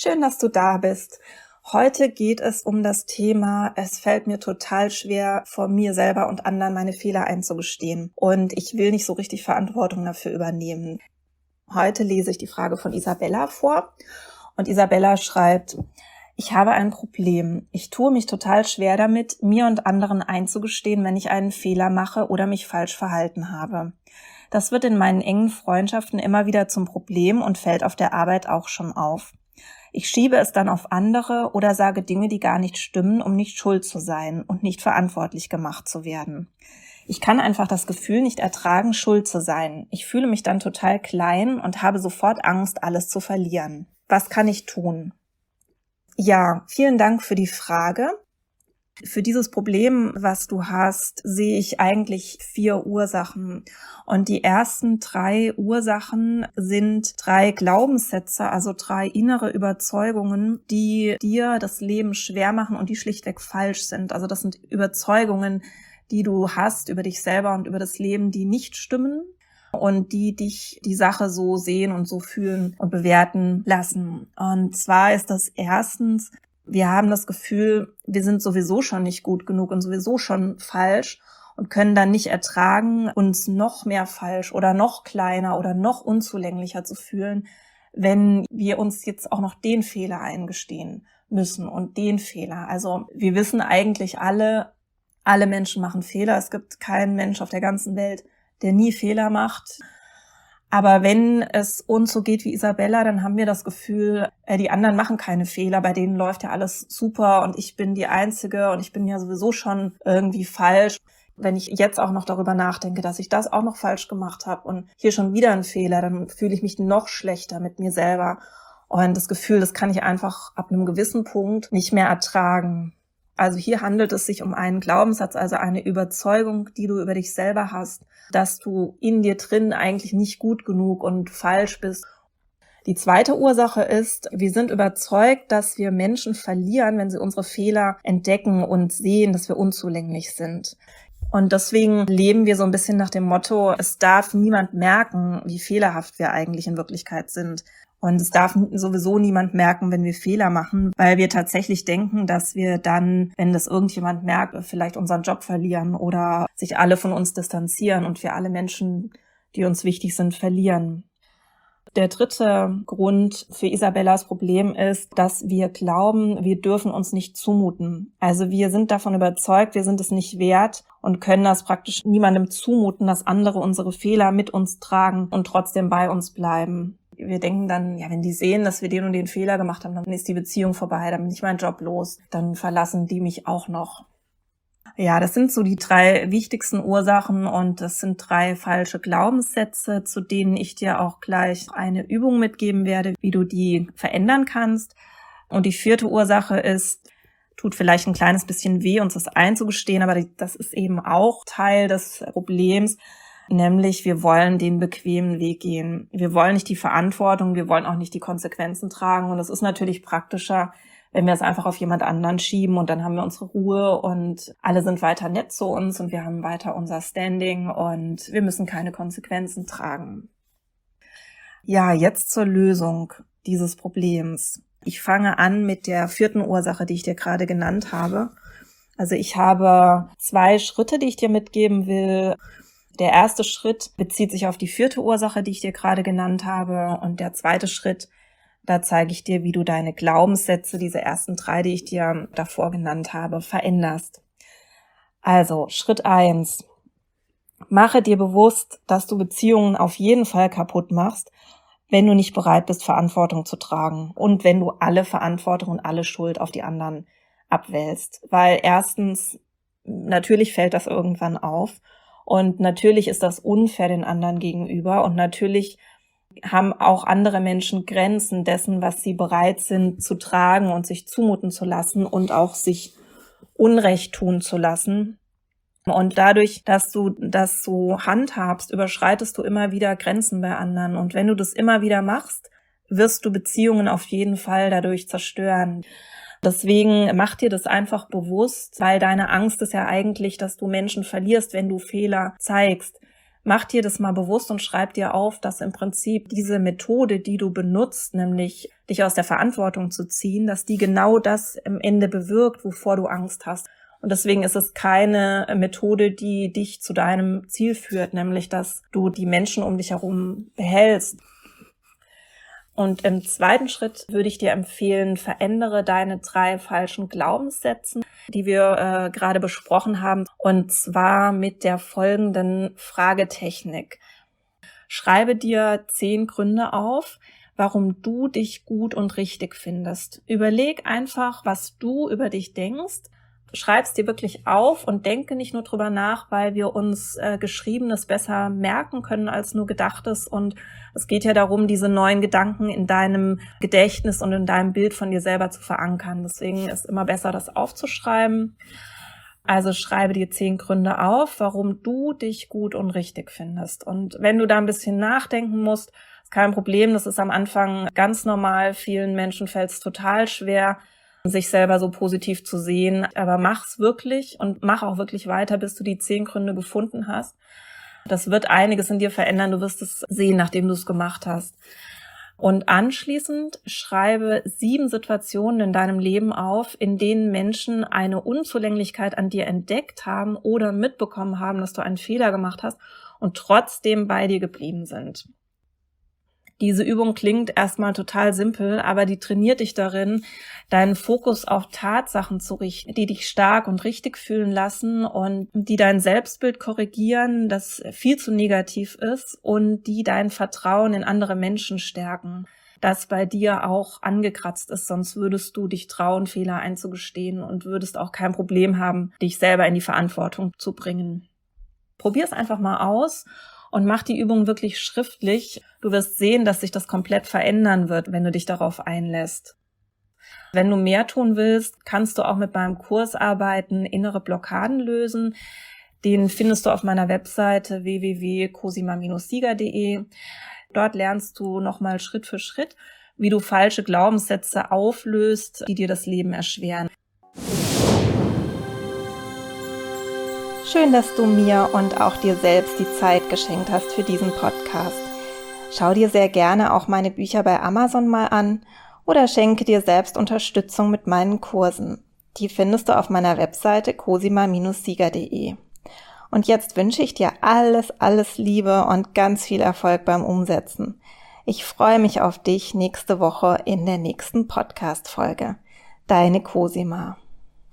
Schön, dass du da bist. Heute geht es um das Thema, es fällt mir total schwer, vor mir selber und anderen meine Fehler einzugestehen. Und ich will nicht so richtig Verantwortung dafür übernehmen. Heute lese ich die Frage von Isabella vor. Und Isabella schreibt, ich habe ein Problem. Ich tue mich total schwer damit, mir und anderen einzugestehen, wenn ich einen Fehler mache oder mich falsch verhalten habe. Das wird in meinen engen Freundschaften immer wieder zum Problem und fällt auf der Arbeit auch schon auf. Ich schiebe es dann auf andere oder sage Dinge, die gar nicht stimmen, um nicht schuld zu sein und nicht verantwortlich gemacht zu werden. Ich kann einfach das Gefühl nicht ertragen, schuld zu sein. Ich fühle mich dann total klein und habe sofort Angst, alles zu verlieren. Was kann ich tun? Ja, vielen Dank für die Frage. Für dieses Problem, was du hast, sehe ich eigentlich vier Ursachen. Und die ersten drei Ursachen sind drei Glaubenssätze, also drei innere Überzeugungen, die dir das Leben schwer machen und die schlichtweg falsch sind. Also das sind Überzeugungen, die du hast über dich selber und über das Leben, die nicht stimmen und die dich die Sache so sehen und so fühlen und bewerten lassen. Und zwar ist das erstens, wir haben das Gefühl, wir sind sowieso schon nicht gut genug und sowieso schon falsch und können dann nicht ertragen, uns noch mehr falsch oder noch kleiner oder noch unzulänglicher zu fühlen, wenn wir uns jetzt auch noch den Fehler eingestehen müssen und den Fehler. Also wir wissen eigentlich alle, alle Menschen machen Fehler. Es gibt keinen Mensch auf der ganzen Welt, der nie Fehler macht. Aber wenn es uns so geht wie Isabella, dann haben wir das Gefühl, äh, die anderen machen keine Fehler, bei denen läuft ja alles super und ich bin die Einzige und ich bin ja sowieso schon irgendwie falsch. Wenn ich jetzt auch noch darüber nachdenke, dass ich das auch noch falsch gemacht habe und hier schon wieder ein Fehler, dann fühle ich mich noch schlechter mit mir selber. Und das Gefühl, das kann ich einfach ab einem gewissen Punkt nicht mehr ertragen. Also hier handelt es sich um einen Glaubenssatz, also eine Überzeugung, die du über dich selber hast, dass du in dir drin eigentlich nicht gut genug und falsch bist. Die zweite Ursache ist, wir sind überzeugt, dass wir Menschen verlieren, wenn sie unsere Fehler entdecken und sehen, dass wir unzulänglich sind. Und deswegen leben wir so ein bisschen nach dem Motto, es darf niemand merken, wie fehlerhaft wir eigentlich in Wirklichkeit sind. Und es darf sowieso niemand merken, wenn wir Fehler machen, weil wir tatsächlich denken, dass wir dann, wenn das irgendjemand merkt, vielleicht unseren Job verlieren oder sich alle von uns distanzieren und wir alle Menschen, die uns wichtig sind, verlieren. Der dritte Grund für Isabellas Problem ist, dass wir glauben, wir dürfen uns nicht zumuten. Also wir sind davon überzeugt, wir sind es nicht wert und können das praktisch niemandem zumuten, dass andere unsere Fehler mit uns tragen und trotzdem bei uns bleiben wir denken dann, ja, wenn die sehen, dass wir den und den Fehler gemacht haben, dann ist die Beziehung vorbei, dann bin ich meinen Job los, dann verlassen die mich auch noch. Ja, das sind so die drei wichtigsten Ursachen und das sind drei falsche Glaubenssätze, zu denen ich dir auch gleich eine Übung mitgeben werde, wie du die verändern kannst. Und die vierte Ursache ist, tut vielleicht ein kleines bisschen weh, uns das einzugestehen, aber das ist eben auch Teil des Problems, Nämlich, wir wollen den bequemen Weg gehen. Wir wollen nicht die Verantwortung, wir wollen auch nicht die Konsequenzen tragen. Und es ist natürlich praktischer, wenn wir es einfach auf jemand anderen schieben und dann haben wir unsere Ruhe und alle sind weiter nett zu uns und wir haben weiter unser Standing und wir müssen keine Konsequenzen tragen. Ja, jetzt zur Lösung dieses Problems. Ich fange an mit der vierten Ursache, die ich dir gerade genannt habe. Also ich habe zwei Schritte, die ich dir mitgeben will, der erste Schritt bezieht sich auf die vierte Ursache, die ich dir gerade genannt habe. Und der zweite Schritt, da zeige ich dir, wie du deine Glaubenssätze, diese ersten drei, die ich dir davor genannt habe, veränderst. Also, Schritt eins: Mache dir bewusst, dass du Beziehungen auf jeden Fall kaputt machst, wenn du nicht bereit bist, Verantwortung zu tragen und wenn du alle Verantwortung und alle Schuld auf die anderen abwälzt. Weil erstens, natürlich fällt das irgendwann auf und natürlich ist das unfair den anderen gegenüber. Und natürlich haben auch andere Menschen Grenzen dessen, was sie bereit sind zu tragen und sich zumuten zu lassen und auch sich Unrecht tun zu lassen. Und dadurch, dass du das so handhabst, überschreitest du immer wieder Grenzen bei anderen. Und wenn du das immer wieder machst, wirst du Beziehungen auf jeden Fall dadurch zerstören. Deswegen mach dir das einfach bewusst, weil deine Angst ist ja eigentlich, dass du Menschen verlierst, wenn du Fehler zeigst. Mach dir das mal bewusst und schreib dir auf, dass im Prinzip diese Methode, die du benutzt, nämlich dich aus der Verantwortung zu ziehen, dass die genau das im Ende bewirkt, wovor du Angst hast. Und deswegen ist es keine Methode, die dich zu deinem Ziel führt, nämlich dass du die Menschen um dich herum behältst. Und im zweiten Schritt würde ich dir empfehlen, verändere deine drei falschen Glaubenssätze, die wir äh, gerade besprochen haben, und zwar mit der folgenden Fragetechnik. Schreibe dir zehn Gründe auf, warum du dich gut und richtig findest. Überleg einfach, was du über dich denkst schreib's dir wirklich auf und denke nicht nur drüber nach, weil wir uns äh, Geschriebenes besser merken können als nur Gedachtes. Und es geht ja darum, diese neuen Gedanken in deinem Gedächtnis und in deinem Bild von dir selber zu verankern. Deswegen ist immer besser, das aufzuschreiben. Also schreibe dir zehn Gründe auf, warum du dich gut und richtig findest. Und wenn du da ein bisschen nachdenken musst, ist kein Problem. Das ist am Anfang ganz normal. Vielen Menschen fällt es total schwer sich selber so positiv zu sehen. Aber mach's wirklich und mach auch wirklich weiter, bis du die zehn Gründe gefunden hast. Das wird einiges in dir verändern. Du wirst es sehen, nachdem du es gemacht hast. Und anschließend schreibe sieben Situationen in deinem Leben auf, in denen Menschen eine Unzulänglichkeit an dir entdeckt haben oder mitbekommen haben, dass du einen Fehler gemacht hast und trotzdem bei dir geblieben sind. Diese Übung klingt erstmal total simpel, aber die trainiert dich darin, deinen Fokus auf Tatsachen zu richten, die dich stark und richtig fühlen lassen und die dein Selbstbild korrigieren, das viel zu negativ ist und die dein Vertrauen in andere Menschen stärken das bei dir auch angekratzt ist, sonst würdest du dich trauen, Fehler einzugestehen und würdest auch kein Problem haben, dich selber in die Verantwortung zu bringen. Probier es einfach mal aus und mach die Übung wirklich schriftlich. Du wirst sehen, dass sich das komplett verändern wird, wenn du dich darauf einlässt. Wenn du mehr tun willst, kannst du auch mit meinem Kurs arbeiten, innere Blockaden lösen. Den findest du auf meiner Webseite www.cosima-sieger.de. Dort lernst du nochmal Schritt für Schritt, wie du falsche Glaubenssätze auflöst, die dir das Leben erschweren. Schön, dass du mir und auch dir selbst die Zeit geschenkt hast für diesen Podcast. Schau dir sehr gerne auch meine Bücher bei Amazon mal an oder schenke dir selbst Unterstützung mit meinen Kursen. Die findest du auf meiner Webseite cosima-sieger.de. Und jetzt wünsche ich dir alles, alles Liebe und ganz viel Erfolg beim Umsetzen. Ich freue mich auf dich nächste Woche in der nächsten Podcast-Folge. Deine Cosima.